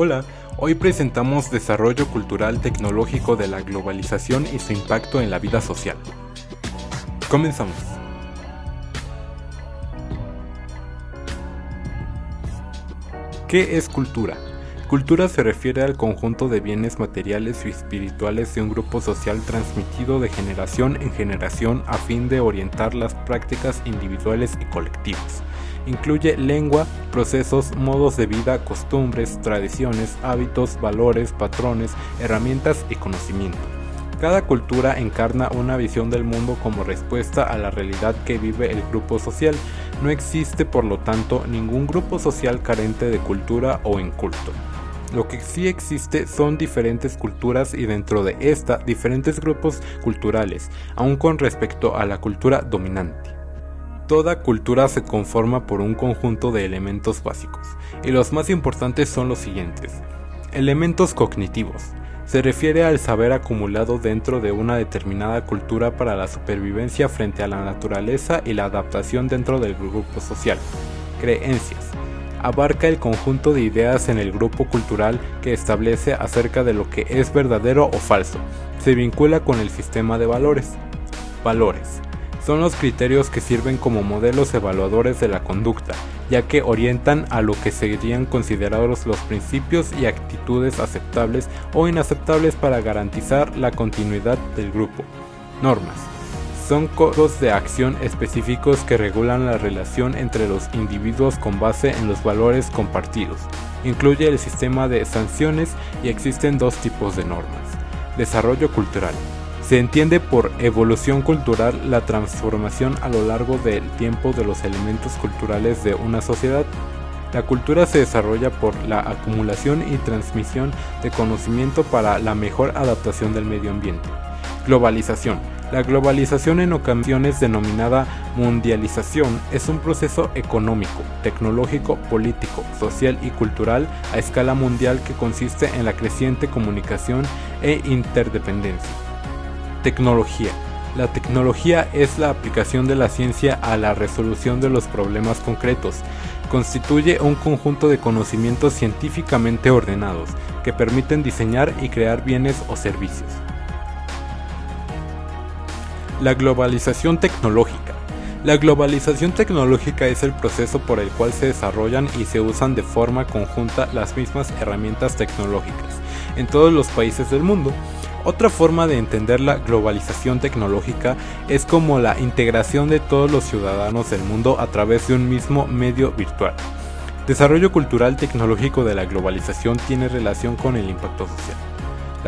Hola, hoy presentamos Desarrollo Cultural Tecnológico de la Globalización y su impacto en la vida social. Comenzamos. ¿Qué es cultura? Cultura se refiere al conjunto de bienes materiales y espirituales de un grupo social transmitido de generación en generación a fin de orientar las prácticas individuales y colectivas. Incluye lengua, procesos, modos de vida, costumbres, tradiciones, hábitos, valores, patrones, herramientas y conocimiento. Cada cultura encarna una visión del mundo como respuesta a la realidad que vive el grupo social. No existe, por lo tanto, ningún grupo social carente de cultura o inculto. Lo que sí existe son diferentes culturas y dentro de esta diferentes grupos culturales, aun con respecto a la cultura dominante. Toda cultura se conforma por un conjunto de elementos básicos, y los más importantes son los siguientes. Elementos cognitivos. Se refiere al saber acumulado dentro de una determinada cultura para la supervivencia frente a la naturaleza y la adaptación dentro del grupo social. Creencias abarca el conjunto de ideas en el grupo cultural que establece acerca de lo que es verdadero o falso. Se vincula con el sistema de valores. Valores. Son los criterios que sirven como modelos evaluadores de la conducta, ya que orientan a lo que serían considerados los principios y actitudes aceptables o inaceptables para garantizar la continuidad del grupo. Normas son códigos de acción específicos que regulan la relación entre los individuos con base en los valores compartidos. Incluye el sistema de sanciones y existen dos tipos de normas. Desarrollo cultural. Se entiende por evolución cultural la transformación a lo largo del tiempo de los elementos culturales de una sociedad. La cultura se desarrolla por la acumulación y transmisión de conocimiento para la mejor adaptación del medio ambiente. Globalización la globalización en ocasiones denominada mundialización es un proceso económico, tecnológico, político, social y cultural a escala mundial que consiste en la creciente comunicación e interdependencia. Tecnología. La tecnología es la aplicación de la ciencia a la resolución de los problemas concretos. Constituye un conjunto de conocimientos científicamente ordenados que permiten diseñar y crear bienes o servicios. La globalización tecnológica. La globalización tecnológica es el proceso por el cual se desarrollan y se usan de forma conjunta las mismas herramientas tecnológicas en todos los países del mundo. Otra forma de entender la globalización tecnológica es como la integración de todos los ciudadanos del mundo a través de un mismo medio virtual. Desarrollo cultural tecnológico de la globalización tiene relación con el impacto social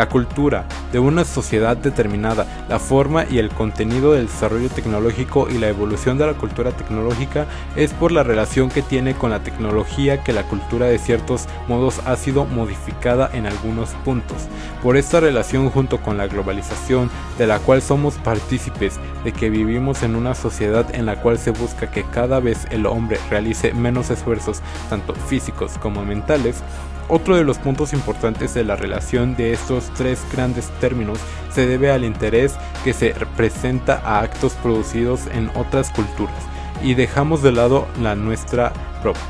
la cultura de una sociedad determinada, la forma y el contenido del desarrollo tecnológico y la evolución de la cultura tecnológica es por la relación que tiene con la tecnología que la cultura de ciertos modos ha sido modificada en algunos puntos. Por esta relación junto con la globalización de la cual somos partícipes de que vivimos en una sociedad en la cual se busca que cada vez el hombre realice menos esfuerzos, tanto físicos como mentales, otro de los puntos importantes de la relación de estos tres grandes términos se debe al interés que se presenta a actos producidos en otras culturas. Y dejamos de lado la nuestra propia.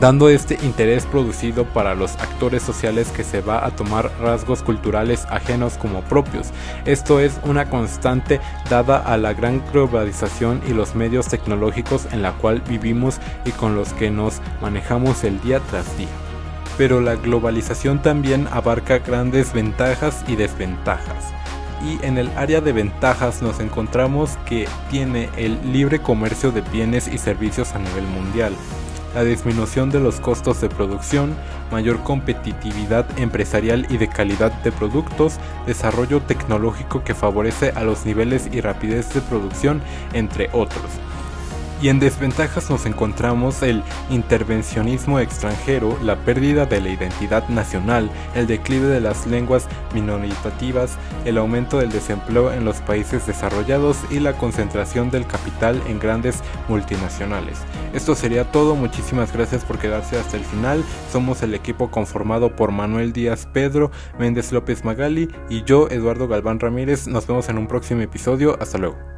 Dando este interés producido para los actores sociales que se va a tomar rasgos culturales ajenos como propios. Esto es una constante dada a la gran globalización y los medios tecnológicos en la cual vivimos y con los que nos manejamos el día tras día pero la globalización también abarca grandes ventajas y desventajas. Y en el área de ventajas nos encontramos que tiene el libre comercio de bienes y servicios a nivel mundial, la disminución de los costos de producción, mayor competitividad empresarial y de calidad de productos, desarrollo tecnológico que favorece a los niveles y rapidez de producción, entre otros y en desventajas nos encontramos el intervencionismo extranjero, la pérdida de la identidad nacional, el declive de las lenguas minoritativas, el aumento del desempleo en los países desarrollados y la concentración del capital en grandes multinacionales. Esto sería todo, muchísimas gracias por quedarse hasta el final. Somos el equipo conformado por Manuel Díaz Pedro, Méndez López Magali y yo, Eduardo Galván Ramírez. Nos vemos en un próximo episodio. Hasta luego.